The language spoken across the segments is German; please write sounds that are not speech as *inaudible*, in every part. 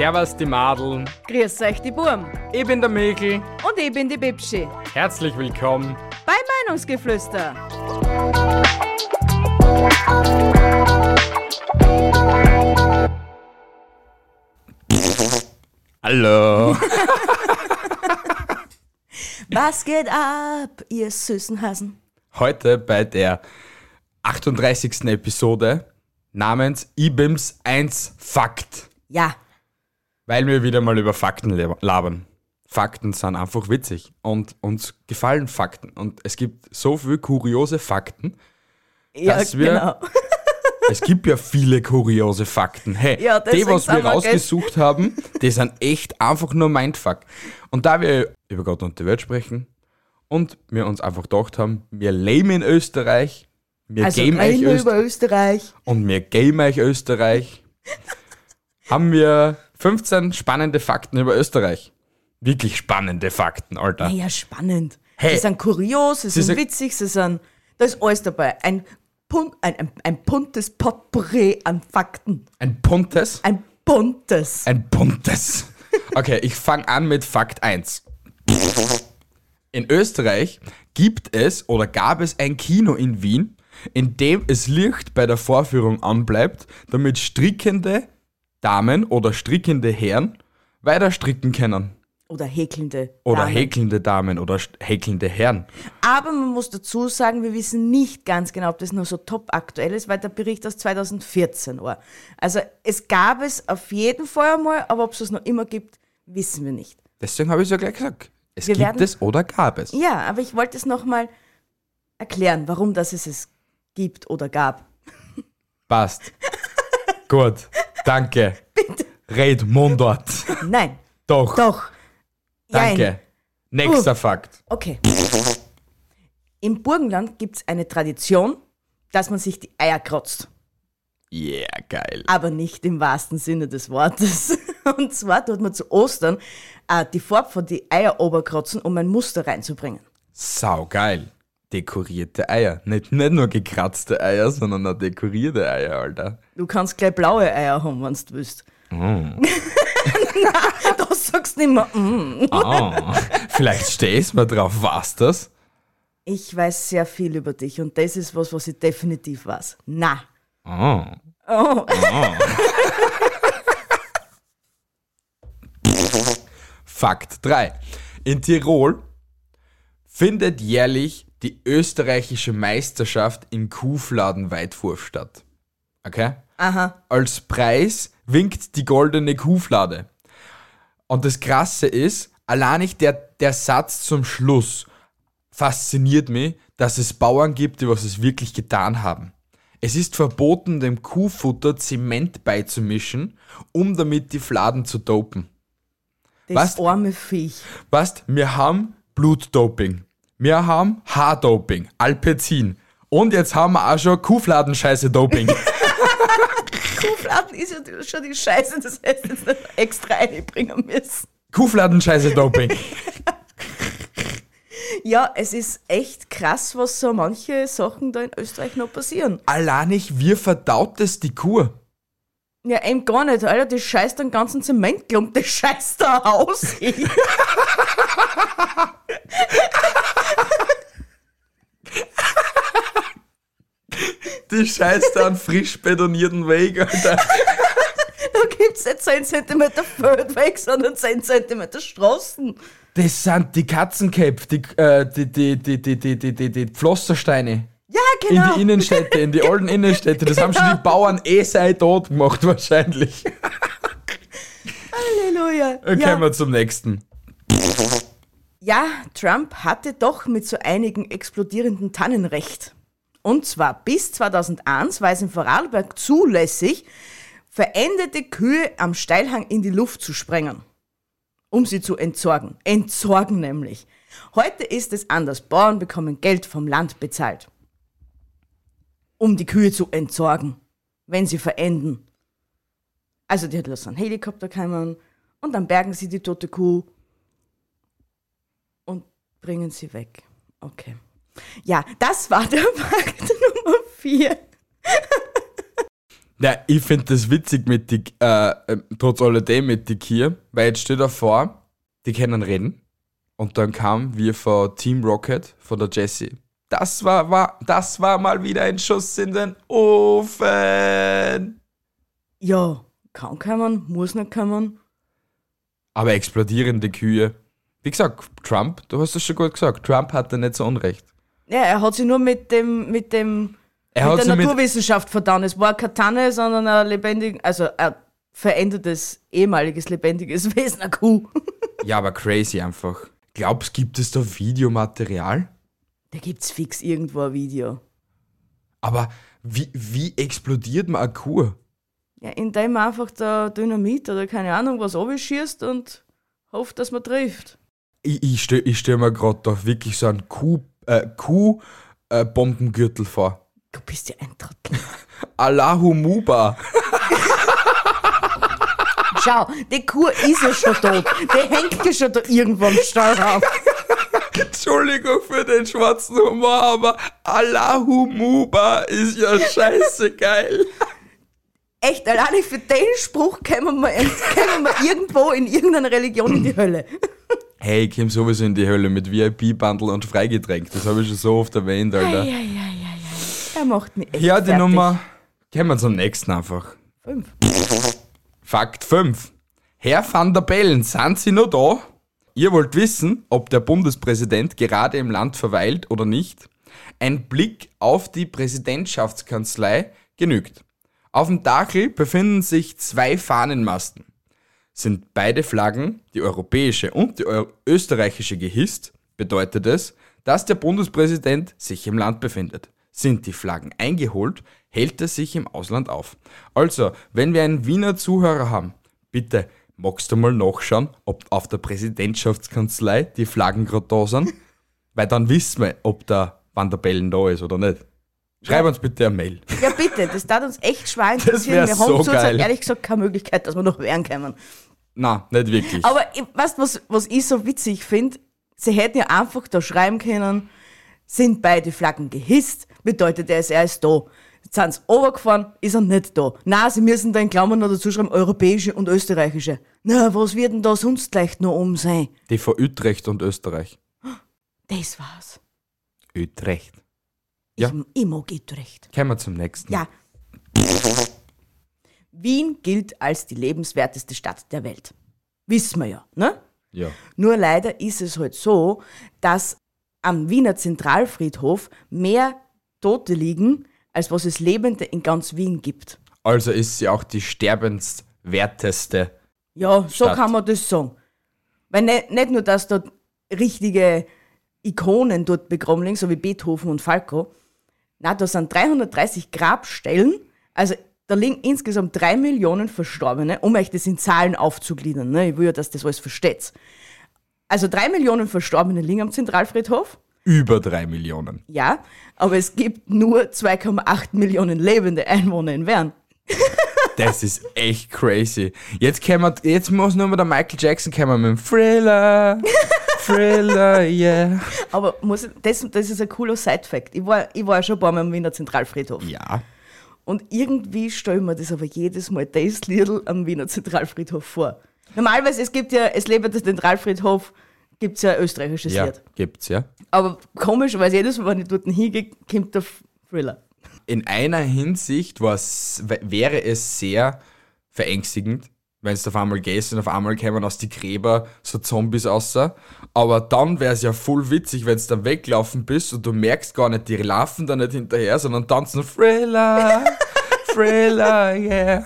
Servus die Madeln, Grüß euch, die Burm. ich bin der Mikl. Und ich bin die Bibschi. Herzlich willkommen. Bei Meinungsgeflüster. Hallo. *laughs* Was geht ab, ihr süßen Hasen? Heute bei der 38. Episode namens IBIMS 1 Fakt, Ja, weil wir wieder mal über Fakten lab- labern. Fakten sind einfach witzig und uns gefallen Fakten und es gibt so viele kuriose Fakten. ja Dass wir- genau. *laughs* Es gibt ja viele kuriose Fakten. Hey, Ja, die, was wir rausgesucht haben, die sind echt einfach nur Mindfuck. Und da wir über Gott und die Welt sprechen und wir uns einfach gedacht haben, wir leben in Österreich, wir Also geben euch über Österreich. und wir geben euch Österreich, *laughs* haben wir 15 spannende Fakten über Österreich. Wirklich spannende Fakten, Alter. Naja, spannend. Hey. Sie sind kurios, sie, Sie sind witzig, sie sind. Da ist alles dabei. Ein, Pun ein, ein, ein buntes Potpourri an Fakten. Ein buntes, Ein buntes. ein buntes. Okay, ich fange an mit Fakt 1. In Österreich gibt es oder gab es ein Kino in Wien, in dem es Licht bei der Vorführung anbleibt, damit strickende Damen oder strickende Herren weiter stricken können. Oder häkelnde. Oder Damen. häkelnde Damen oder häkelnde Herren. Aber man muss dazu sagen, wir wissen nicht ganz genau, ob das nur so top aktuell ist, weil der Bericht aus 2014 war. Also es gab es auf jeden Fall einmal, aber ob es es noch immer gibt, wissen wir nicht. Deswegen habe ich es ja gleich gesagt. Es Wir gibt werden- es oder gab es. Ja, aber ich wollte es nochmal erklären, warum das es es gibt oder gab. Passt. *laughs* Gut. Danke. *laughs* Bitte. Red Mundort. Nein, Doch. doch. Jein. Danke. Nächster Fakt. Okay. Im Burgenland gibt es eine Tradition, dass man sich die Eier kratzt. Yeah, geil. aber nicht im wahrsten Sinne des Wortes. *laughs* Und zwar tut man zu Ostern äh, die Farbe von die Eier oberkratzen, um ein Muster reinzubringen. Sau geil. Dekorierte Eier. Nicht, nicht nur gekratzte Eier, sondern auch dekorierte Eier, Alter. Du kannst gleich blaue Eier haben, wenn du willst. *laughs* Nein, da sagst du nicht mehr. Mm. Oh. Vielleicht stehst mal drauf, was das? Ich weiß sehr viel über dich und das ist was, was ich definitiv weiß. Na. Oh. Oh. *laughs* Fakt 3. In Tirol findet jährlich die österreichische Meisterschaft im Kuhfladenweitwurf statt. Okay? Aha. Als Preis winkt die goldene Kuhflade. Und das Krasse ist, allein nicht der, der Satz zum Schluss fasziniert mich, dass es Bauern gibt, die was es wirklich getan haben. Es ist verboten, dem Kuhfutter Zement beizumischen, um damit die Fladen zu dopen. Das Was? arme Viech. Weißt, wir haben Blutdoping, wir haben Haardoping, Alpezin und jetzt haben wir auch schon Kuhfladenscheiße-Doping. *laughs* Kuhfladen ist ja schon die Scheiße, das heißt jetzt nicht extra einbringen müssen. Kuhfladenscheiße-Doping. *laughs* Ja, es ist echt krass, was so manche Sachen da in Österreich noch passieren. Allein nicht, wie verdaut es die Kuh? Ja, eben gar nicht, Alter. Das scheißt den ganzen Zementklump, das scheißt da aus. Die scheißt an frisch betonierten Weg, Alter. da gibt's nicht 10 cm Feldweg, sondern 10 cm Straßen. Das sind die Katzenköpfe, die, äh, die, die, die, die, die, die, die, die Pflastersteine. Ja, In genau. die Innenstädte, in die alten Innenstädte. Das haben schon die Bauern eh seit dort gemacht, wahrscheinlich. *laughs* Halleluja. Dann ja. kommen wir zum nächsten. ja, Trump hatte doch mit so einigen explodierenden Tannen recht. Und zwar bis 2001 war es in Vorarlberg zulässig, verendete Kühe am Steilhang in die Luft zu sprengen, um sie zu entsorgen. Entsorgen nämlich. Heute ist es anders. Bauern bekommen Geld vom Land bezahlt, um die Kühe zu entsorgen, wenn sie verenden. Also die hat los einen Helikopter kommen und dann bergen sie die tote Kuh und bringen sie weg. Okay. Ja, das war der *laughs* Fakt Nummer 4. Ja, ich finde das witzig mit die, äh, äh, trotz alledem mit die Kier, weil jetzt steht vor, die können reden. Und dann kam wir von Team Rocket, von der Jessie. Das war, war, das war mal wieder ein Schuss in den Ofen. Ja, kann kommen, muss nicht kommen. Aber explodierende Kühe. Wie gesagt, Trump, du hast es schon gut gesagt, Trump hatte nicht so Unrecht. Ja, er hat sich nur mit dem, mit dem, Er hat mit der mit- Naturwissenschaft vertan. Es war keine Tanne, sondern ein lebendig, also ein verändertes, ehemaliges lebendiges *laughs* Wesen, eine Kuh. Ja, aber crazy einfach. Glaubst, gibt es da Videomaterial? Da gibt's fix irgendwo ein Video. Aber wie, wie explodiert man eine Kuh? Ja, indem man einfach da Dynamit oder keine Ahnung was schießt und hofft, dass man trifft. Ich, ich stelle ich stell mir gerade da wirklich so einen Kuh, äh, Kuh äh, Bombengürtel vor. Du bist ja ein Trottel. *laughs* Allahu Muba. Schau, die Kuh ist ja schon tot. Die hängt ja schon da irgendwo am Stallraum. Entschuldigung für den schwarzen Humor, aber Allahu Muba ist ja scheiße geil. *laughs* Echt, alleine für den Spruch kämen wir, kämen wir irgendwo in irgendeiner Religion in die Hölle. *laughs* Hey, ich komm sowieso in die Hölle mit VIP-Bundle und Freigetränk. Das habe ich schon so oft erwähnt, Alter. Er macht mich echt Ja, die fertig. Nummer. Kommen wir zum nächsten einfach. Fünf. Fakt 5. Herr van der Bellen, sind Sie noch da? Ihr wollt wissen, ob der Bundespräsident gerade im Land verweilt oder nicht? Ein Blick auf die Präsidentschaftskanzlei genügt. Auf dem Dachel befinden sich zwei Fahnenmasten. Sind beide Flaggen, die europäische und die österreichische, gehisst, bedeutet es, dass der Bundespräsident sich im Land befindet. Sind die Flaggen eingeholt, hält er sich im Ausland auf. Also, wenn wir einen Wiener Zuhörer haben, bitte magst du mal nachschauen, ob auf der Präsidentschaftskanzlei die Flaggen gerade da sind? *laughs* Weil dann wissen wir, ob der Van der Bellen da ist oder nicht. Schreib uns bitte eine Mail. Ja, bitte, das darf uns echt schwer *laughs* interessieren. Wir so haben zurzeit geil. ehrlich gesagt keine Möglichkeit, dass wir noch wehren können. Na, nicht wirklich. Aber weißt du, was, was ich so witzig finde? Sie hätten ja einfach da schreiben können, sind beide Flaggen gehisst, bedeutet es, er ist da. Sind sie runtergefahren, ist er nicht da. Na, sie müssen da in Klammern noch dazu schreiben, europäische und österreichische. Na, was wird denn da sonst gleich noch um sein? Die von Utrecht und Österreich. Das war's. Utrecht. Ja. Ich, ich mag Utrecht. Kommen wir zum nächsten. Ja. Wien gilt als die lebenswerteste Stadt der Welt. Wissen wir ja, ne? Ja. Nur leider ist es halt so, dass am Wiener Zentralfriedhof mehr Tote liegen, als was es Lebende in ganz Wien gibt. Also ist sie auch die sterbenswerteste. Ja, so Stadt. kann man das sagen. Weil nicht, nicht nur, dass dort richtige Ikonen dort begraben liegen, so wie Beethoven und Falco. Na, da sind 330 Grabstellen. Also da liegen insgesamt drei Millionen Verstorbene, um euch das in Zahlen aufzugliedern. Ne? Ich will ja, dass das alles versteht. Also drei Millionen Verstorbene liegen am Zentralfriedhof. Über drei Millionen. Ja, aber es gibt nur 2,8 Millionen lebende Einwohner in Wern. *laughs* Das ist echt crazy. Jetzt, wir, jetzt muss nur mal der Michael Jackson kommen mit dem Thriller. *laughs* Thriller, yeah. Aber muss, das, das ist ein cooler Side-Fact. Ich war, ich war ja schon ein paar Mal am Wiener Zentralfriedhof. Ja. Und irgendwie stelle ich mir das aber jedes Mal das Liedl am Wiener Zentralfriedhof vor. Normalerweise, es gibt ja, es lebt der Zentralfriedhof, gibt es ja ein österreichisches Ja, Lied. gibt's, ja. Aber komischerweise, jedes Mal, wenn ich dort hingehe, kommt der Thriller. In einer Hinsicht wäre es sehr verängstigend, wenn du auf einmal gehst und auf einmal kämen aus die Gräber so Zombies außer. Aber dann wäre es ja voll witzig, wenn du dann weglaufen bist und du merkst gar nicht, die laufen da nicht hinterher, sondern tanzen Thriller, Thriller, yeah.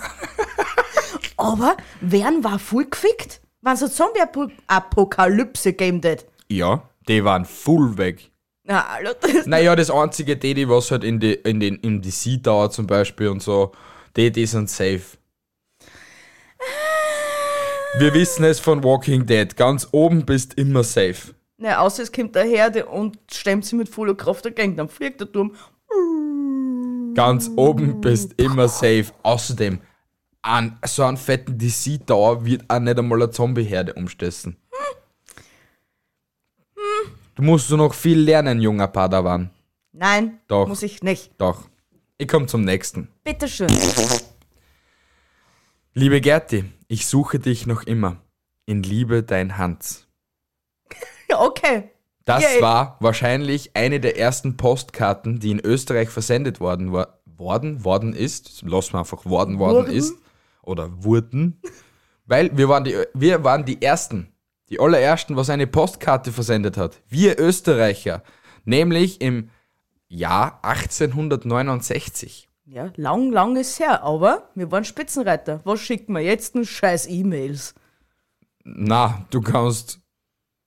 Aber Wern war voll gefickt, wenn eine Zombie-Apokalypse gegeben hat. Ja, die waren full weg. Na, Alter, das Naja, das einzige, die, die was halt in die, in den, die Sea Tower zum Beispiel und so, die, die sind safe. Wir wissen es von Walking Dead. Ganz oben bist immer safe. Na, außer es kommt der Herde und stemmt sie mit voller Kraft dagegen, dann fliegt der Turm. Ganz oben bist immer safe. Außerdem, an so einen fetten DC-Dauer wird auch nicht einmal eine Zombie-Herde umstessen. Du musst du noch viel lernen, junger Padawan. Nein, Doch. muss ich nicht. Doch. Ich komme zum nächsten. Bitteschön. Liebe Gerti, ich suche dich noch immer. In Liebe dein Hans. *laughs* Okay. Das Yay. war wahrscheinlich eine der ersten Postkarten, die in Österreich versendet worden war, worden, worden ist. Lass mal einfach worden, worden ist. Oder wurden. Weil wir waren, die, wir waren die Ersten. Die allerersten, was eine Postkarte versendet hat. Wir Österreicher. Nämlich im Jahr 1869. Ja, lang, lang ist her, aber wir waren Spitzenreiter. Was schicken wir jetzt? Nur scheiß E-Mails. Na, du kannst.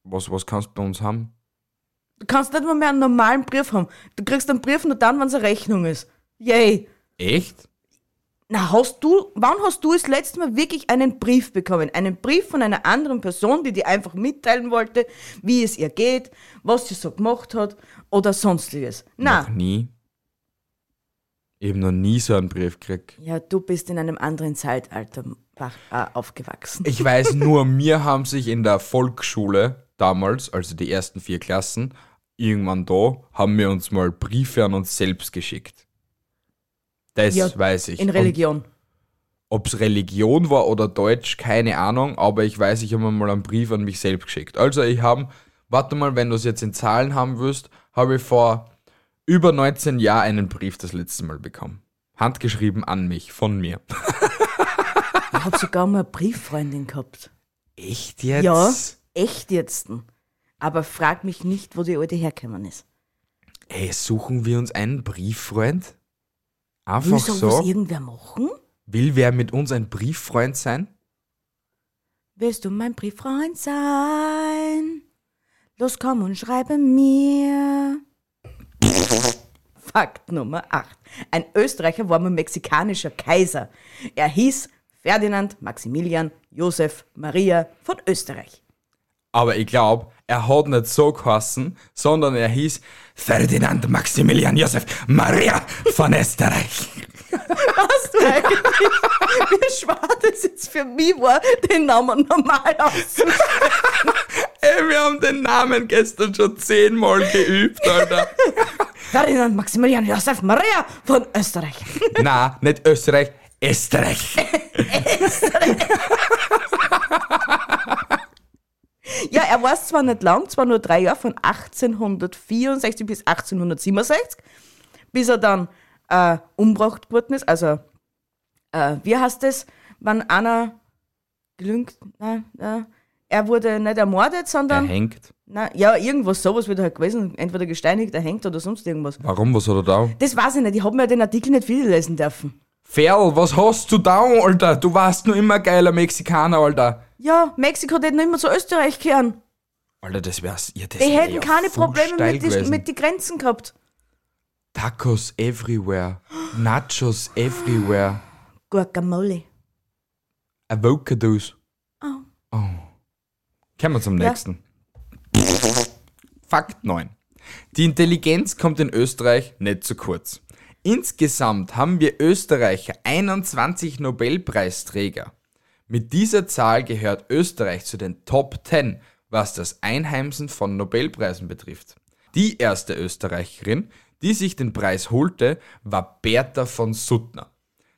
Was, was kannst du bei uns haben? Du kannst nicht mal mehr einen normalen Brief haben. Du kriegst einen Brief nur dann, wenn es eine Rechnung ist. Yay. Echt? Na, hast du, wann hast du das letzte Mal wirklich einen Brief bekommen? Einen Brief von einer anderen Person, die dir einfach mitteilen wollte, wie es ihr geht, was sie so gemacht hat oder sonstiges. Na, Noch nie. Habe noch nie so einen Brief gekriegt. ja, du bist in einem anderen Zeitalter äh, aufgewachsen. Ich weiß nur, *laughs* mir haben sich in der Volksschule damals, also die ersten vier Klassen, irgendwann da, haben wir uns mal Briefe an uns selbst geschickt. Das Ja, weiß ich. In Religion. Ob es Religion war oder Deutsch, keine Ahnung, aber ich weiß, ich habe mal einen Brief an mich selbst geschickt. Also ich habe, warte mal, wenn du es jetzt in Zahlen haben willst, habe ich vor über 19 Jahren einen Brief das letzte Mal bekommen. Handgeschrieben an mich, von mir. *laughs* Ich hab sogar mal eine Brieffreundin gehabt. Echt jetzt? Ja, echt jetzt. Aber frag mich nicht, wo die alte hergekommen ist. Ey, suchen wir uns einen Brieffreund? Will Einfach sowas so? irgendwer machen? Will wer mit uns ein Brieffreund sein? Willst du mein Brieffreund sein? Los, komm und schreibe mir. *laughs* Fakt Nummer 8. Ein Österreicher war mal mexikanischer Kaiser. Er hieß Ferdinand Maximilian Josef Maria von Österreich. Aber ich glaube, er hat nicht so geheißen, sondern er hieß Ferdinand Maximilian Josef Maria von Österreich. *laughs* Du eigentlich, wie schwer das jetzt für mich war, den Namen normal auszusprechen? *laughs* Ey, wir haben den Namen gestern schon zehnmal geübt, Alter. *laughs* Ferdinand Maximilian Josef Maria von Österreich. Na, nicht Österreich, Österreich. Ja, er war es zwar nicht lang, zwar nur drei Jahre, von 1864 bis 1867, bis er dann äh, umgebracht worden ist. Also, äh, wie heißt das, wenn einer gelüngt, nein, äh, er wurde nicht ermordet, Er sondern, hängt. na, ja, irgendwas sowas wird halt gewesen, entweder gesteinigt, erhängt oder sonst irgendwas. Warum, was hat er da? Das weiß ich nicht, ich habe mir den Artikel nicht viel lesen dürfen. Ferl, was hast du da, Alter? Du warst nur immer geiler Mexikaner, Alter. Ja, Mexiko hat nicht immer zu Österreich gehören. Alter, das wär's. Ja, das Die wär hätten ja keine voll Probleme steil mit, die, gewesen. mit den Grenzen gehabt. Tacos everywhere. Nachos everywhere. Guacamole. Avocados. Oh. Oh. Kommen wir zum Ja. nächsten. Fakt 9. Die Intelligenz kommt in Österreich nicht zu kurz. Insgesamt haben wir Österreicher 21 Nobelpreisträger. Mit dieser Zahl gehört Österreich zu den Top 10, was das Einheimsen von Nobelpreisen betrifft. Die erste Österreicherin, die sich den Preis holte, war Bertha von Suttner.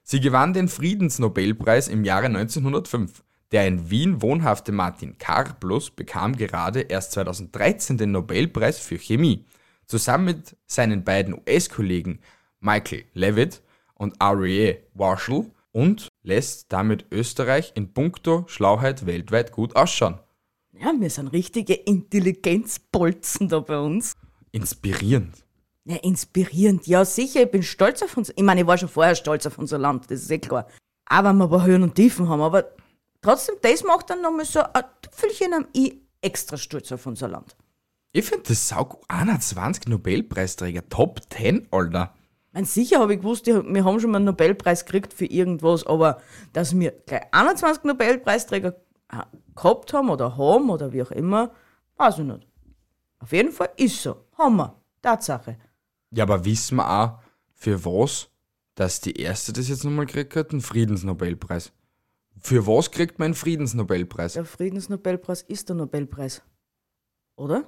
Sie gewann den Friedensnobelpreis im Jahre 1905. Der in Wien wohnhafte Martin Karplus bekam gerade erst 2013 den Nobelpreis für Chemie. Zusammen mit seinen beiden US-Kollegen Michael Levitt und R.E. Warshall und lässt damit Österreich in puncto Schlauheit weltweit gut ausschauen. Ja, wir sind richtige Intelligenzbolzen da bei uns. Inspirierend. Ja, inspirierend. Ja, sicher, ich bin stolz auf uns. Ich meine, ich war schon vorher stolz auf unser Land, das ist eh klar. Aber wir aber Höhen und Tiefen haben. Aber trotzdem, das macht dann nochmal so ein Tüpfelchen am I extra stolz auf unser Land. Ich finde das sau 21 Nobelpreisträger, Top 10, Alter. Ich meine, sicher habe ich gewusst, wir haben schon mal einen Nobelpreis gekriegt für irgendwas, aber dass wir gleich 21 Nobelpreisträger ha- gehabt haben oder haben oder wie auch immer, weiß ich nicht. Auf jeden Fall ist so. Haben wir. Tatsache. Ja, aber wissen wir auch, für was, dass die erste das jetzt nochmal gekriegt hat, einen Friedensnobelpreis. Für was kriegt man einen Friedensnobelpreis? Der Friedensnobelpreis ist der Nobelpreis. Oder?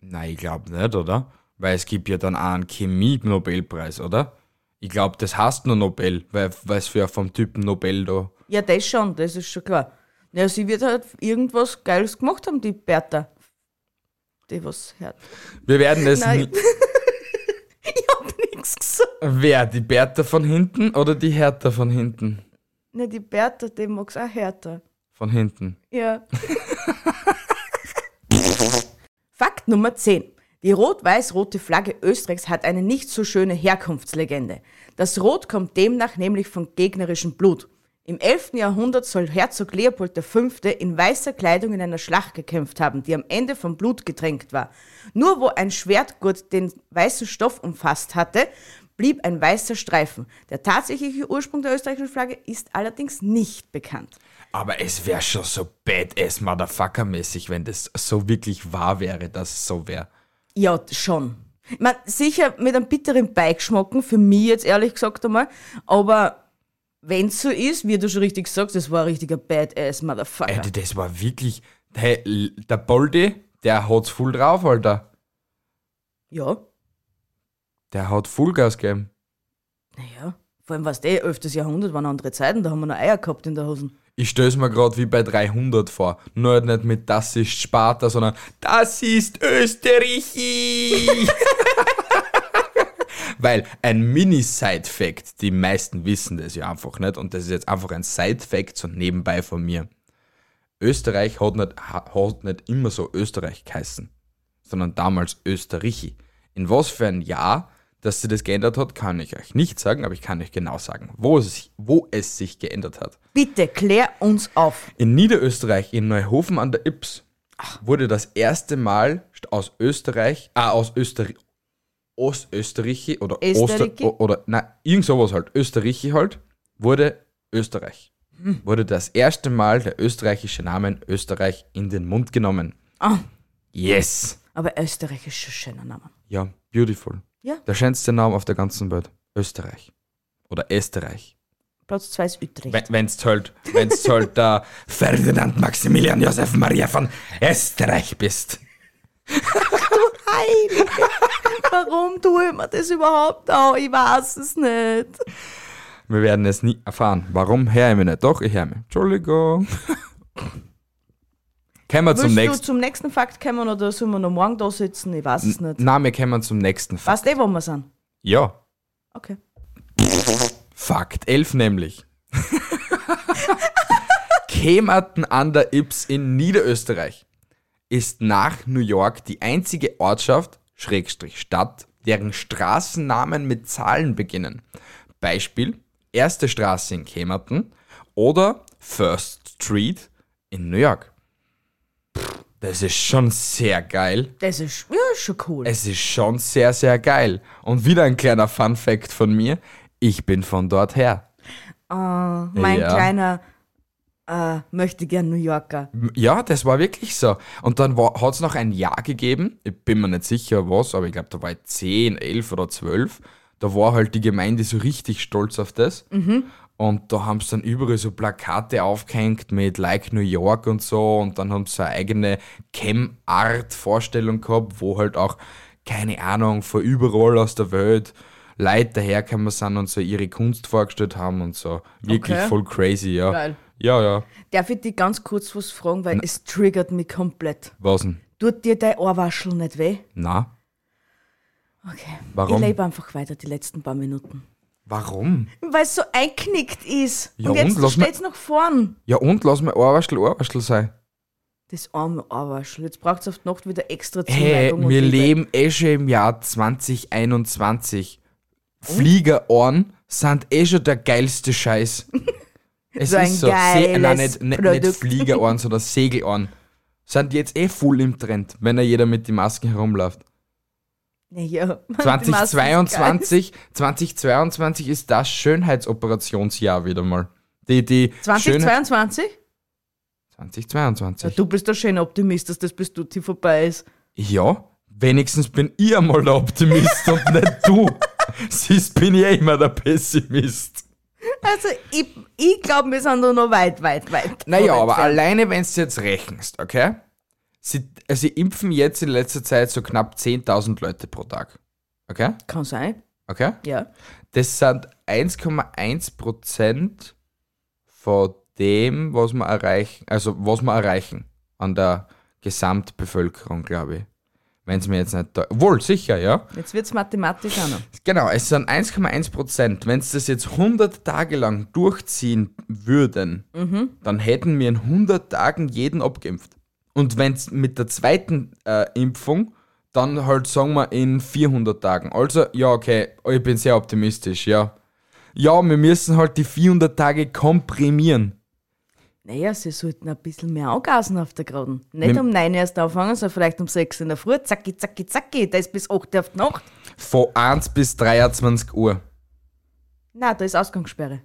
Nein, ich glaube nicht, oder? Weil es gibt ja dann auch einen Chemie-Nobelpreis, oder? Ich glaube, das heißt nur Nobel, weil es für vom Typen Nobel da. Ja, das schon, das ist schon klar. Ja, sie wird halt irgendwas Geiles gemacht haben, die Bertha. Die was hört. Wir werden es Nein. nie. *laughs* Ich hab nichts gesagt. Wer? Die Bertha von hinten oder die Hertha von hinten? Ne, die Bertha, die mag's auch härter. Von hinten. Ja. *laughs* Fakt Nummer 10. Die rot-weiß-rote Flagge Österreichs hat eine nicht so schöne Herkunftslegende. Das Rot kommt demnach nämlich von gegnerischem Blut. Im 11. Jahrhundert soll Herzog Leopold V. in weißer Kleidung in einer Schlacht gekämpft haben, die am Ende vom Blut getränkt war. Nur wo ein Schwertgurt den weißen Stoff umfasst hatte, blieb ein weißer Streifen. Der tatsächliche Ursprung der österreichischen Flagge ist allerdings nicht bekannt. Aber es wäre schon so badass Motherfucker-mäßig, wenn das so wirklich wahr wäre, dass es so wäre. Ja, schon. Ich mein, sicher mit einem bitteren Beigeschmacken, für mich jetzt ehrlich gesagt einmal, aber wenn's so ist, wie du schon richtig sagst, das war ein richtiger Badass Motherfucker. Alter, das war wirklich. Hey, der Boldi, der hat's voll drauf, Alter. ja, Der hat Vollgas gegeben. naja. Vor allem, was der 11. Jahrhundert waren andere Zeiten, da haben wir noch Eier gehabt in der Hosen. Ich stell's mir grad wie bei 300 vor. Nur halt nicht mit Das ist Sparta, sondern Das ist Österreich. *laughs* Weil ein Mini-Side-Fact, die meisten wissen das ja einfach nicht, und das ist jetzt einfach ein Side-Fact so nebenbei von mir. Österreich hat nicht, ha- hat nicht immer so Österreich geheißen, sondern damals Österreichi. In was für ein Jahr, dass sie das geändert hat, kann ich euch nicht sagen, aber ich kann euch genau sagen, wo es, sich- wo es sich geändert hat. Bitte, klär uns auf. In Niederösterreich, in Neuhofen an der Ips, wurde das erste Mal aus Österreich, ah, aus Österreich, Ostösterreichi oder o- oder, nein, irgend sowas halt, Österreichi halt, wurde Österreich. Wurde das erste Mal der österreichische Name Österreich in den Mund genommen. Ah, Yes! aber Österreich ist schon ein schöner Name. Ja, beautiful. Ja. Der schönste Name auf der ganzen Welt. Österreich. Oder Österreich. Platz 2 ist Utrecht. Wenn- Wenn's halt, wenn's halt der Ferdinand Maximilian Josef Maria von Österreich bist. Heilige, warum tue ich mir das überhaupt an? Ich weiß es nicht. Wir werden es nie erfahren. Warum höre ich mich nicht? Doch, ich höre mich. Entschuldigung. Kommen wir zum Willst du nächsten. zum nächsten Fakt kommen oder sollen wir noch morgen da sitzen? Ich weiß es nicht. Nein, wir kommen zum nächsten Fakt. Weißt du, wo wir sind? Ja, Okay. Fakt 11 nämlich. *laughs* Kemerten an der Ips in Niederösterreich ist nach New York die einzige Ortschaft, Schrägstrich Stadt, deren Straßennamen mit Zahlen beginnen. Beispiel, erste Straße in Kemerton oder First Street in New York. Das ist schon sehr geil. Das ist ja, ist schon cool. Es ist schon sehr, sehr geil. Und wieder ein kleiner Fun Fact von mir. Ich bin von dort her. Ah, mein Ja. kleiner äh, möchte gern New Yorker. Ja, das war wirklich so. Und dann hat es noch ein Jahr gegeben, ich bin mir nicht sicher was, aber ich glaube, da war ich 10, 11 oder 12. Da war halt die Gemeinde so richtig stolz auf das. Und da haben sie dann überall so Plakate aufgehängt mit Like New York und so. Und dann haben sie eine eigene Chem-Art-Vorstellung gehabt, wo halt auch, keine Ahnung, von überall aus der Welt Leute dahergekommen sind und so ihre Kunst vorgestellt haben und so. Wirklich Okay. voll crazy, ja. Geil. Ja, ja. Darf ich dich ganz kurz was fragen, weil es triggert mich komplett. Was denn? Tut dir dein Ohrwaschel nicht weh? Na? Okay. Warum? Ich lebe einfach weiter die letzten paar Minuten. Warum? Weil es so einknickt ist. Ja, und jetzt und? Lass mal- steht's nach vorn. Ja und, lass mir Ohrwaschel Ohrwaschel sein. Das arme Ohrwaschel. Jetzt braucht es auf die Nacht wieder extra Hey, Zuneigung und wir leben eh schon im Jahr 2021. Fliegerohren sind eh schon der geilste Scheiß. *laughs* Es So ein ist so. Se nein, nicht, nicht, nicht. Fliegerohren, sondern Segelohren. Sind jetzt eh voll im Trend, wenn ja jeder mit den Masken herumläuft. Naja, *laughs* die Maske ist 2022, 2022 ist das Schönheitsoperationsjahr wieder mal. Die, die geil. Schönheit- 2022? 2022. Du bist der schöne Optimist, dass das bis Tutti vorbei ist. Ja, wenigstens bin ich einmal der Optimist und nicht du. *laughs* Siehst, bin ich ja immer der Pessimist. Also, ich, ich glaube, wir sind da noch weit, weit, weit. Naja, aber entfernt. alleine, wenn du jetzt rechnest, okay? Sie, äh, sie impfen jetzt in letzter Zeit so knapp 10.000 Leute pro Tag. Okay? Kann sein, Okay? ja. Das sind 1,1% von dem, was wir erreichen, also was wir erreichen an der Gesamtbevölkerung, glaube ich. Wenn es mir jetzt nicht. Wohl, sicher, ja. Jetzt wird es mathematisch auch noch. Genau, es sind 1,1 Prozent. Wenn sie das jetzt 100 Tage lang durchziehen würden, dann hätten wir in 100 Tagen jeden abgeimpft. Und wenn es mit der zweiten äh, Impfung, dann halt sagen wir in 400 Tagen. Also, ja, okay, ich bin sehr optimistisch, ja. Ja, wir müssen halt die 400 Tage komprimieren. Naja, sie sollten ein bisschen mehr angasen auf der Geraden. Nicht Mit- um 9 Uhr erst anfangen, sondern vielleicht um 6 in der Früh. Zacki, zacki, zacki. Da ist bis 8 Uhr auf die Nacht. Von 1 bis 23 Uhr. Nein, da ist Ausgangssperre.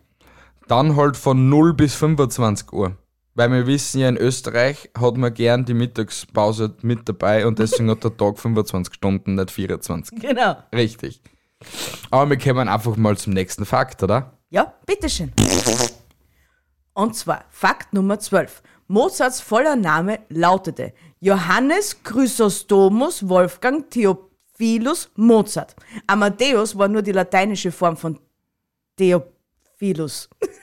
Dann halt von 0 bis 25 Uhr. Weil wir wissen ja, in Österreich hat man gern die Mittagspause mit dabei und deswegen hat der Tag 25 Stunden, nicht 24. Genau. Richtig. Aber wir kommen einfach mal zum nächsten Fakt, oder? Ja, bitteschön. Und zwar Fakt Nummer 12. Mozarts voller Name lautete Johannes Chrysostomus Wolfgang Theophilus Mozart. Amadeus war nur die lateinische Form von Theophilus. *laughs*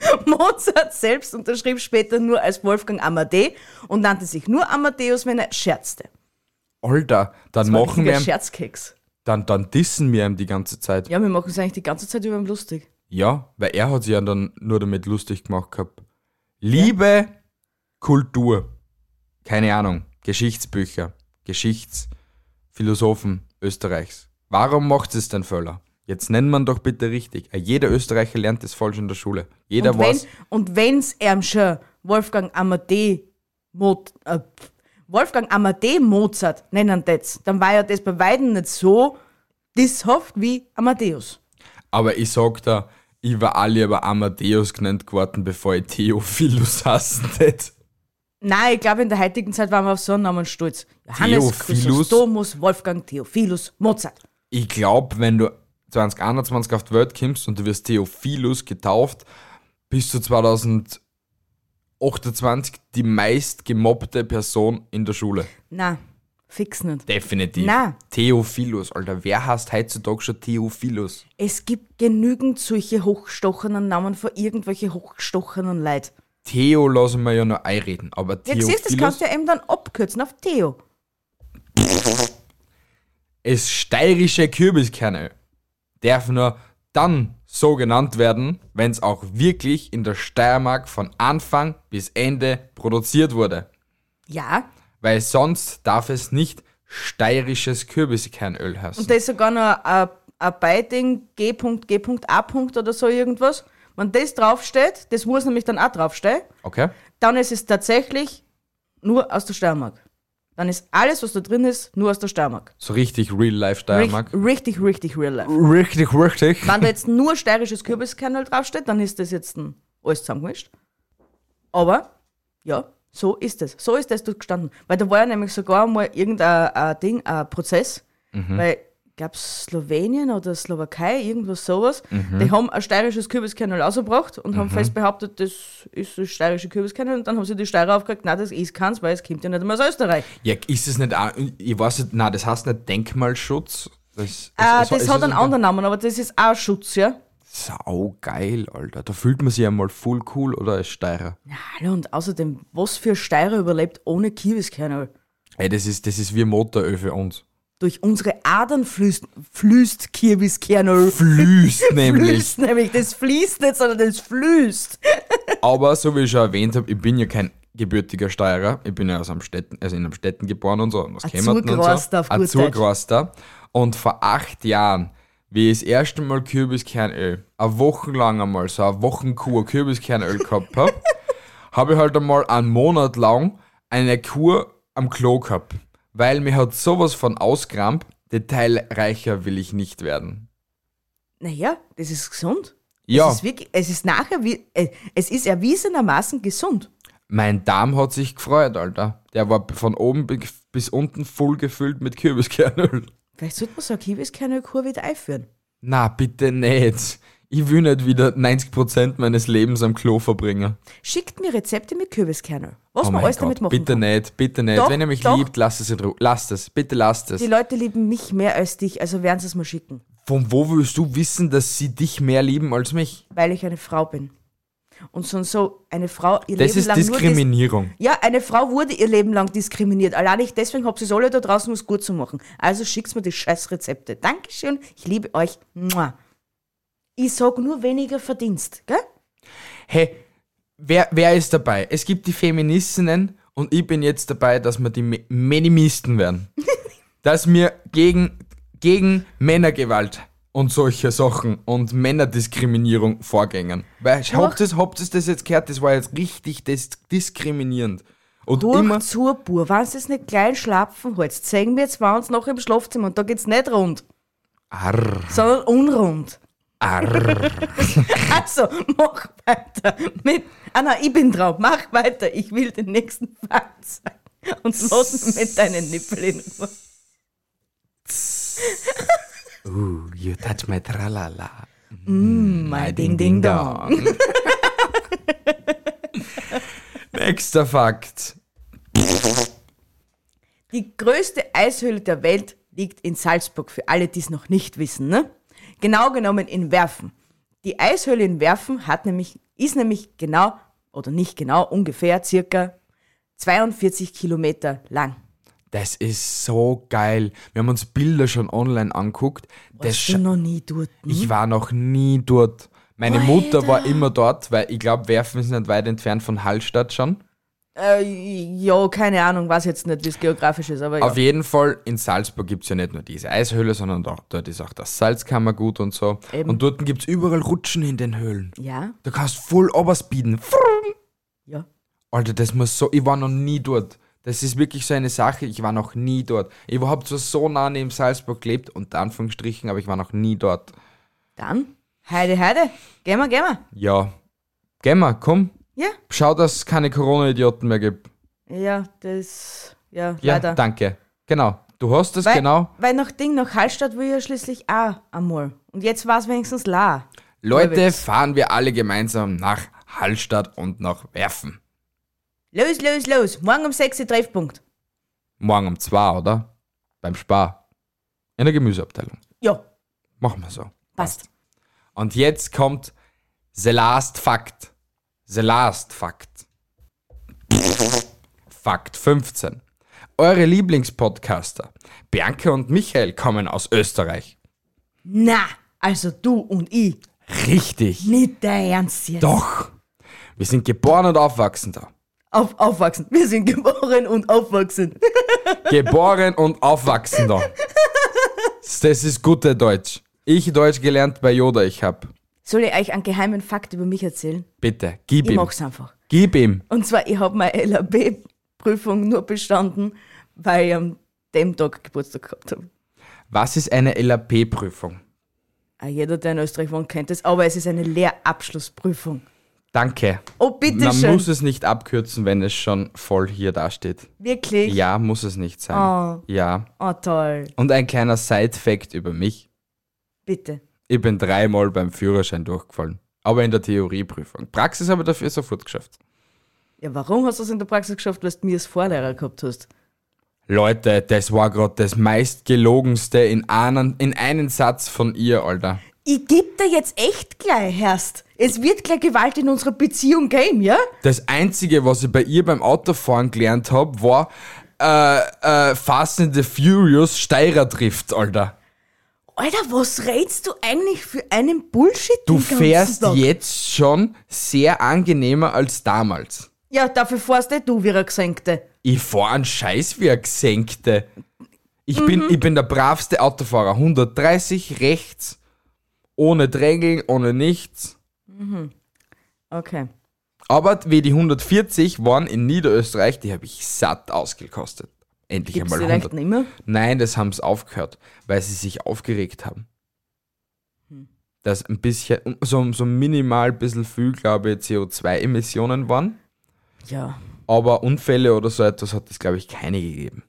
*laughs* Mozart selbst unterschrieb später nur als Wolfgang Amade und nannte sich nur Amadeus, wenn er scherzte. Alter, dann machen wir Scherzkeks. dann, dann dissen wir ihm die ganze Zeit. Ja, wir machen es eigentlich die ganze Zeit über ihm lustig. Ja, weil er hat sich ja dann nur damit lustig gemacht gehabt. Liebe Kultur, keine Ahnung, Geschichtsbücher, Geschichtsphilosophen Österreichs. Warum macht es denn Völler? Jetzt nennt man doch bitte richtig. Äh, Jeder Österreicher lernt das falsch in der Schule. Jeder und wenn, weiß. und wenn's ihm schon Wolfgang Amade Mo, äh, Wolfgang Amade Mozart nennen das, dann war ja das bei Weitem nicht so disshaft wie Amadeus. Aber ich sag da, ich war alle über Amadeus genannt geworden, bevor ich Theophilus *laughs* hassen tät. Nein, ich glaube, in der heutigen Zeit waren wir auf so einen Namen stolz. Johannes Theophilus? Chrysostomus Wolfgang Theophilus Mozart. Ich glaube, wenn du 2021 auf die Welt kommst und du wirst Theophilus getauft, bist du 2028 die meist gemobbte Person in der Schule. Na, fix nicht. Definitiv. Na. Theophilus, Alter. Wer heißt heutzutage schon Theophilus? Es gibt genügend solche hochgestochenen Namen für irgendwelche hochgestochenen Leid. Theo lassen wir ja noch einreden, aber Ja, siehst, das Theophilus kannst du ja eben dann abkürzen auf Theo. ist steirische Kürbiskernöl. Darf nur dann so genannt werden, wenn es auch wirklich in der Steiermark von Anfang bis Ende produziert wurde. Ja, Weil sonst darf es nicht steirisches Kürbiskernöl heißen. Und da ist sogar noch ein, ein Beiding G.G.A. oder so irgendwas. Wenn das draufsteht, das muss nämlich dann auch draufstehen, Okay? dann ist es tatsächlich nur aus der Steiermark. Dann ist alles, was da drin ist, nur aus der Steiermark. So richtig Real-Life Steiermark. Richtig, richtig, richtig real life. Richtig, richtig. Wenn da jetzt nur steirisches Kürbiskernöl draufsteht, dann ist das jetzt ein, alles zusammengemischt. Aber, ja, so ist es. So ist das dort gestanden. Weil da war ja nämlich sogar mal irgendein ein Ding, ein Prozess, weil, ich glaube, Slowenien oder Slowakei, irgendwas sowas, die haben ein steirisches Kürbiskernöl rausgebracht und haben fest behauptet, das ist das steirische Kürbiskernöl und dann haben sie die Steirer aufgekriegt, nein, das ist keins, weil es kommt ja nicht einmal aus Österreich. Ja, ist es nicht auch, ich weiß nicht, nein, das heißt nicht Denkmalschutz. Das, Äh, es- das hat einen anderen Namen, aber das ist auch Schutz, ja. Sau geil, Alter. Da fühlt man sich ja mal voll cool oder als Steirer. Ja, hallo, und außerdem, was für ein Steirer überlebt ohne Kürbiskernöl? Ey, das ist, das ist wie Motoröl für uns. Durch unsere Adern fließt, fließt Kürbiskernöl. Fließt *laughs* nämlich. Fließt nämlich, das fließt nicht, sondern das fließt. *laughs* Aber so wie ich schon erwähnt habe, ich bin ja kein gebürtiger Steirer. Ich bin ja aus Amstetten, also in Amstetten geboren und so. und Aus Ein Kemmerton und so. auf Ein gut Zurgroster. Und vor acht Jahren, wie ich das erste Mal Kürbiskernöl, eine Woche lang einmal so eine Wochenkur Kürbiskernöl gehabt habe, *laughs* habe ich halt einmal einen Monat lang eine Kur am Klo gehabt. Weil mir hat sowas von ausgerammt, detailreicher will ich nicht werden. Naja, das ist gesund. Ja. Es ist, wirklich, es ist nachher, wie, äh, es ist erwiesenermaßen gesund. Mein Darm hat sich gefreut, Alter. Der war von oben bi- bis unten voll gefüllt mit Kürbiskernöl. Vielleicht sollte man so eine Kürbiskernöl-Kur wieder einführen. Na, bitte nicht. Ich will nicht wieder 90% meines Lebens am Klo verbringen. Schickt mir Rezepte mit Kürbiskernöl. Was oh man alles Gott, damit machen bitte kann. nicht, bitte nicht. Doch, Wenn ihr mich doch. liebt, lasst es in Ruhe. Lasst es, bitte lasst es. Die Leute lieben mich mehr als dich, also werden sie es mal schicken. Von wo willst du wissen, dass sie dich mehr lieben als mich? Weil ich eine Frau bin. Und so und so eine Frau ihr Das Leben ist lang nur dis Diskriminierung. Ja, eine Frau wurde ihr Leben lang diskriminiert. Allein ich deswegen habt ihr alle da draußen was gut zu machen. Also schickt mir die scheiß Rezepte. Dankeschön, ich liebe euch. Mua. Ich sag nur weniger Verdienst, gell? Hey, wer, wer ist dabei? Es gibt die Feministinnen und ich bin jetzt dabei, dass wir die Minimisten werden. *laughs* dass wir gegen, gegen Männergewalt und solche Sachen und Männerdiskriminierung vorgängen. Weil, habt ihr habt das jetzt gehört? Das war jetzt richtig dis diskriminierend. Und immer, Durch zur Bur. Wenn es nicht klein schlapfen holst, zeigen wir jetzt uns noch im Schlafzimmer und da geht's nicht rund, arr, sondern unrund. *laughs* Also, mach weiter mit. Ah nein, ich bin drauf. Mach weiter. Ich will den nächsten Fakt sagen. Und mich mit deinen Nippel in Ruhe. Ooh, you touch my tralala. Mein Ding, Ding, Dong. *laughs* Nächster Fakt. Die größte Eishöhle der Welt liegt in Salzburg, für alle, die es noch nicht wissen. Ne? Genau genommen in Werfen. Die Eishöhle in Werfen hat nämlich, ist nämlich genau, oder nicht genau, ungefähr circa 42 Kilometer lang. Das ist so geil. Wir haben uns Bilder schon online anguckt. Das Warst scha- du noch nie dort? hm? Ich war noch nie dort. Meine Alter. Mutter war immer dort, weil ich glaube, Werfen ist nicht weit entfernt von Hallstatt schon. Äh, ja, keine Ahnung, weiß jetzt nicht, wie es geografisch ist, aber ja. Auf jeden Fall, in Salzburg gibt es ja nicht nur diese Eishöhle, sondern dort, dort ist auch das Salzkammergut und so. Eben. Und dort gibt es überall Rutschen in den Höhlen. Ja, Du kannst voll oberspeeden. ja. Alter, das muss so. Ich war noch nie dort. Das ist wirklich so eine Sache, ich war noch nie dort. Ich habe zwar so nah neben Salzburg gelebt, unter Anführungsstrichen, aber ich war noch nie dort. Dann, Heide, Heide, gehen wir, gehen wir. Ja. Geh mal, komm. Ja, Schau, dass es keine Corona-Idioten mehr gibt. ja, das, ja, Ja, leider. danke. Genau. Du hast es Weil, genau. Weil nach Ding, nach Hallstatt will ich ja schließlich auch einmal. Und jetzt war es wenigstens la. Leute, Halbwegs. fahren wir alle gemeinsam nach Hallstatt und nach Werfen. Los, los, los. Morgen um 6 Uhr Treffpunkt. Morgen um zwei, oder? Beim Spar. In der Gemüseabteilung. Ja, Machen wir so. passt. Und jetzt kommt the last fact. The last fact. Fakt 15. Eure Lieblingspodcaster, Bianca und Michael, kommen aus Österreich. Na, also du und ich. Richtig. Nicht der Ernst jetzt. Doch. Wir sind geboren und aufwachsen da. Auf, aufwachsen. Wir sind *laughs* geboren und aufwachsen. Geboren und aufwachsen da. *laughs* Das ist gute Deutsch. Ich Deutsch gelernt bei Yoda, ich hab. Soll ich euch einen geheimen Fakt über mich erzählen? Bitte, gib Ich ihm. mach's einfach. Gib ihm. Und zwar, ich habe meine LAB-Prüfung nur bestanden, weil ich am dem Tag Geburtstag gehabt habe. Was ist eine LAP-Prüfung? Ah, Jeder, der in Österreich wohnt, kennt es, aber es ist eine Lehrabschlussprüfung. Danke. Oh, bitte Man schön. muss es nicht abkürzen, wenn es schon voll hier dasteht. Wirklich? Ja, muss es nicht sein. Oh. Ja. Oh, toll. Und ein kleiner Side-Fact über mich. Bitte. Ich bin dreimal beim Führerschein durchgefallen. Aber in der Theorieprüfung. Praxis habe ich dafür sofort geschafft. Ja, warum hast du es in der Praxis geschafft, weil du mir als Vorlehrer gehabt hast? Leute, das war gerade das meistgelogenste in einen, in einen Satz von ihr, Alter. Ich geb dir jetzt echt gleich, Herst. Es wird gleich Gewalt in unserer Beziehung geben, ja? Das Einzige, was ich bei ihr beim Autofahren gelernt habe, war äh, äh, Fast and the Furious Steirer-Drift, Alter. Alter, was redst du eigentlich für einen Bullshit? Du den ganzen fährst Tag? jetzt schon sehr angenehmer als damals. Ja, dafür fährst eh du wie eine Gesenkte. Ich fahr einen Scheiß wie ein Gesenkte. Ich, Mhm. bin, ich bin der bravste Autofahrer. 130 rechts, ohne Drängeln, ohne nichts. Okay. Aber wie die 140 waren in Niederösterreich, die habe ich satt ausgekostet. Endlich Gibt's einmal die 100. leicht nicht mehr? Nein, das haben sie aufgehört, weil sie sich aufgeregt haben. Hm. Dass ein bisschen, so, so minimal ein bisschen viel, glaube ich, CO2-Emissionen waren. Ja. Aber Unfälle oder so etwas hat es, glaube ich, keine gegeben.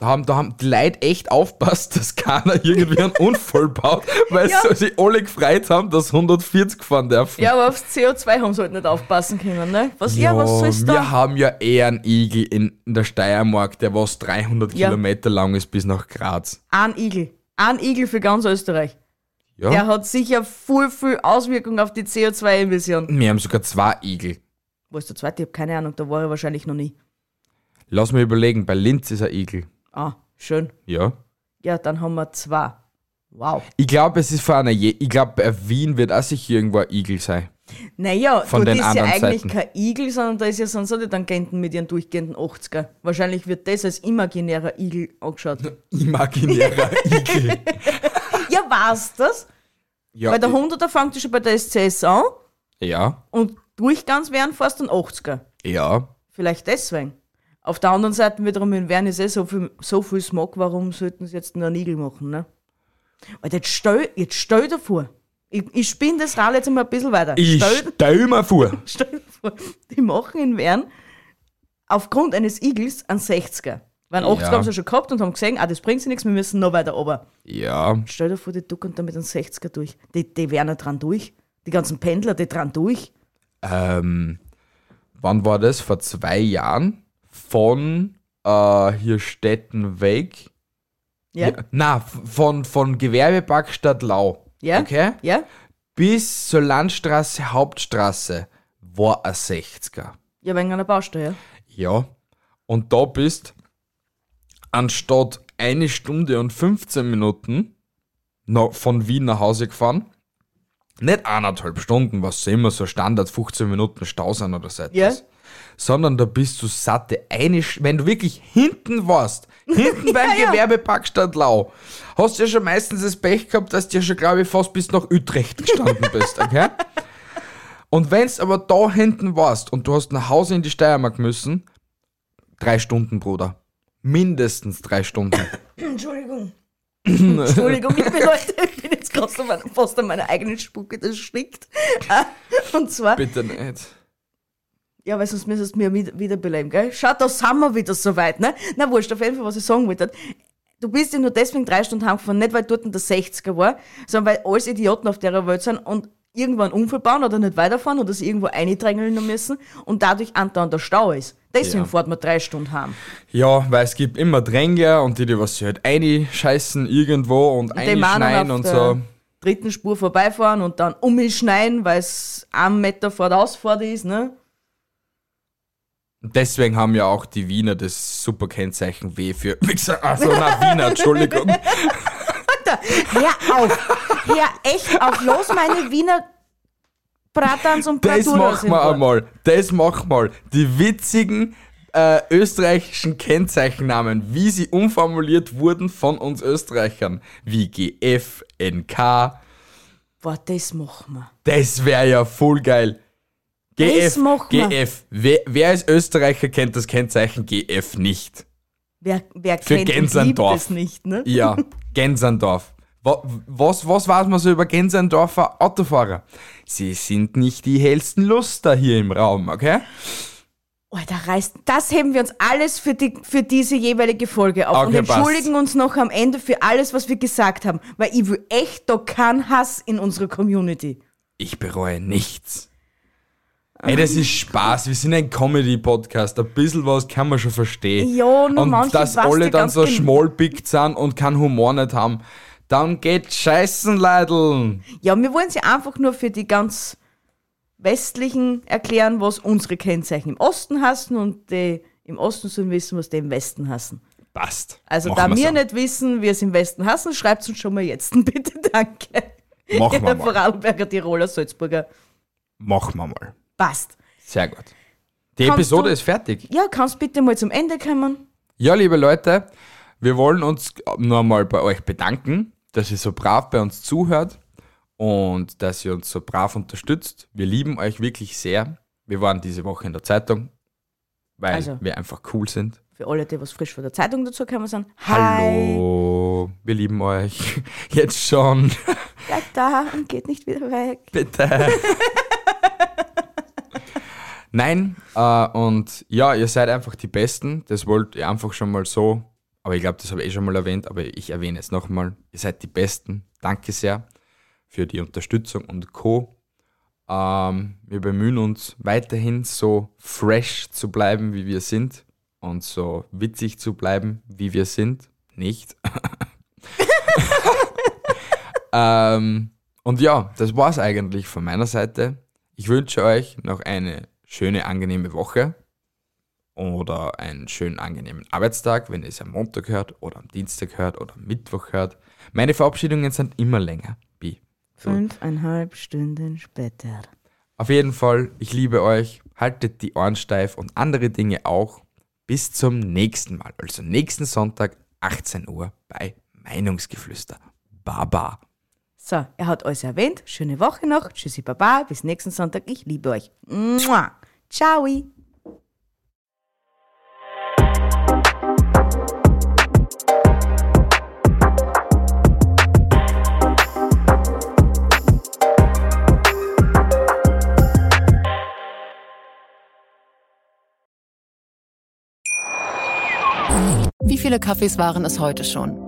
Da haben, da haben die Leute echt aufpasst, *laughs* dass keiner irgendwie einen Unfall baut, weil Ja. sie alle gefreut haben, dass 140 fahren dürfen. Ja, aber aufs CO2 haben sie halt nicht aufpassen können, ne? Was, ja, was soll's wir da? haben ja eher einen Igel in, in der Steiermark, der was 300 Ja. Kilometer lang ist bis nach Graz. Ein Igel. Ein Igel für ganz Österreich. Ja? Der hat sicher viel, viel Auswirkungen auf die CO2-Emissionen. Wir haben sogar zwei Igel. Wo ist der zweite? Ich habe keine Ahnung, da war er wahrscheinlich noch nie. Lass mich überlegen, bei Linz ist ein Igel. Ah, schön. Ja. Ja, dann haben wir zwei. Wow. Ich glaube, es ist von einer Je Ich glaube, bei Wien wird auch sicher irgendwo ein Igel sein. Naja, Von dort den ist ja eigentlich Seiten. kein Igel, sondern da ist ja sonst auch die Tangenten mit ihren durchgehenden 80er. Wahrscheinlich wird das als imaginärer Igel angeschaut. *laughs* Imaginärer Igel. *laughs* ja, war's das? Ja, Weil der 100er fängt ja schon bei der SCS an ja, und durchgangs wären fast ein 80er. ja. Vielleicht deswegen. Auf der anderen Seite wiederum in Wern ist eh so viel, so viel Smog, warum sollten sie jetzt nur einen Igel machen, ne? Alter, jetzt stell, jetzt stell dir vor, ich, ich spinne das Rad jetzt mal ein bisschen weiter. Ich Stell, stell mir vor. *laughs* stell dir vor, die machen in Wern aufgrund eines Igels einen 60er. Weil einen 80er Ja. haben sie schon gehabt und haben gesehen, ah, das bringt sie nichts, wir müssen noch weiter runter. Ja, Stell dir vor, die ducken da mit einem 60er durch. Die, die wären ja dran durch. Die ganzen Pendler, die dran durch. ähm, wann war das? Vor zwei Jahren von äh, hier Stettenweg. Ja? Na, f- von, von Gewerbepark Stadt Lau. Ja? Okay? Ja? Bis zur Landstraße, Hauptstraße war ein 60er. Ja, wegen einer Baustelle, ja. Ja. Und da bist anstatt eine Stunde und 15 Minuten von Wien nach Hause gefahren. Nicht eineinhalb Stunden, was immer so Standard 15 Minuten Stau sind oder so. Ja. Sondern da bist du satte eine, Sch- wenn du wirklich hinten warst, hinten *laughs* beim Ja. Gewerbepark Stadt Lau, hast du ja schon meistens das Pech gehabt, dass du ja schon, glaube ich, fast bis nach Utrecht gestanden *laughs* bist, okay? Und wenn's aber da hinten warst und du hast nach Hause in die Steiermark müssen, drei Stunden, Bruder. Mindestens drei Stunden. *coughs* Entschuldigung. *coughs* Entschuldigung, liebe Leute, ich bin jetzt fast an meiner eigenen Spucke, das. Äh, *coughs* Und zwar, Bitte nicht. Ja, weil sonst müsstest du mir wieder- wiederbeleben, gell? Schau, da sind wir wieder so weit, ne? Na wurscht, auf jeden Fall, was ich sagen wollte. Du bist ja nur deswegen drei Stunden heimgefahren, nicht weil dort der 60er war, sondern weil alles Idioten auf der Welt sind und irgendwo einen Unfall bauen oder nicht weiterfahren oder sich irgendwo eindrängeln müssen und dadurch andauernd der Stau ist. Deswegen Ja. fährt man drei Stunden heim. Ja, weil es gibt immer Drängler und die, die was sie halt einscheißen irgendwo und meinen einschneiden und so. dritten Spur vorbeifahren und dann umschneiden, weil es einen Meter vor der Ausfahrt ist, ne? Deswegen haben ja auch die Wiener das super Kennzeichen W für Wichser. Also na Wiener, Entschuldigung. Hör auf! Hör echt auf! Los, meine Wiener Bratans und Das Braturas machen im wir einmal. Das machen wir. Die witzigen äh, österreichischen Kennzeichennamen, wie sie umformuliert wurden von uns Österreichern. Wie GF, NK. Boah, das machen wir. Das wäre ja voll geil. GF, Das machen wir. GF. Wer, wer als Österreicher kennt das Kennzeichen GF nicht? Wer, wer Für kennt und liebt es nicht, ne? Ja, Gensendorf. Wa- Was, was weiß man so über Gensendorfer Autofahrer? Sie sind nicht die hellsten Luster hier im Raum, okay? Alter, reißt, das heben wir uns alles für, die, für diese jeweilige Folge auf Okay, und entschuldigen uns noch am Ende für alles, was wir gesagt haben, weil ich will echt da keinen Hass in unserer Community. Ich bereue nichts. Ey, das ist Spaß. Wir sind ein Comedy-Podcast. Ein bisschen was kann man schon verstehen. Ja, nur Und dass alle dann so gen- schmollpickt sind und keinen Humor nicht haben, dann geht scheißen, Leideln. Ja, wir wollen sie einfach nur für die ganz Westlichen erklären, was unsere Kennzeichen im Osten hassen und die im Osten sollen wissen, was die im Westen hassen. Passt. Also Machen da wir so. nicht wissen, wie es im Westen hassen, schreibt uns schon mal jetzt. *laughs* Bitte, danke. Machen wir mal. Vorarlberger, Tiroler, Salzburger. Machen wir mal. Passt. Sehr gut. Die Kannst Episode du- ist fertig. Ja, kannst bitte mal zum Ende kommen? Ja, liebe Leute, wir wollen uns nur mal bei euch bedanken, dass ihr so brav bei uns zuhört und dass ihr uns so brav unterstützt. Wir lieben euch wirklich sehr. Wir waren diese Woche in der Zeitung, weil Also. wir einfach cool sind. Für alle, die was frisch von der Zeitung dazu gekommen sind. Hallo, wir lieben euch. *laughs* Jetzt schon. Bleibt da und geht nicht wieder weg. Bitte. *laughs* Nein, äh, und ja, ihr seid einfach die Besten. Das wollte ich einfach schon mal so, aber ich glaube, das habe ich eh schon mal erwähnt, aber ich erwähne es nochmal. Ihr seid die Besten. Danke sehr für die Unterstützung und Co. Ähm, wir bemühen uns weiterhin so fresh zu bleiben, wie wir sind und so witzig zu bleiben, wie wir sind. Nicht. *laughs* ähm, und ja, das war es eigentlich von meiner Seite. Ich wünsche euch noch eine schöne, angenehme Woche oder einen schönen, angenehmen Arbeitstag, wenn ihr es am Montag hört oder am Dienstag hört oder am Mittwoch hört. Meine Verabschiedungen sind immer länger. Bi. Fünfeinhalb Stunden später. Auf jeden Fall, ich liebe euch. Haltet die Ohren steif und andere Dinge auch. Bis zum nächsten Mal, also nächsten Sonntag, 18 Uhr bei Meinungsgeflüster. Baba. So, er hat alles erwähnt. Schöne Woche noch. Tschüssi, Baba. Bis nächsten Sonntag. Ich liebe euch. Mua. Ciao. Wie viele Kaffees waren es heute schon?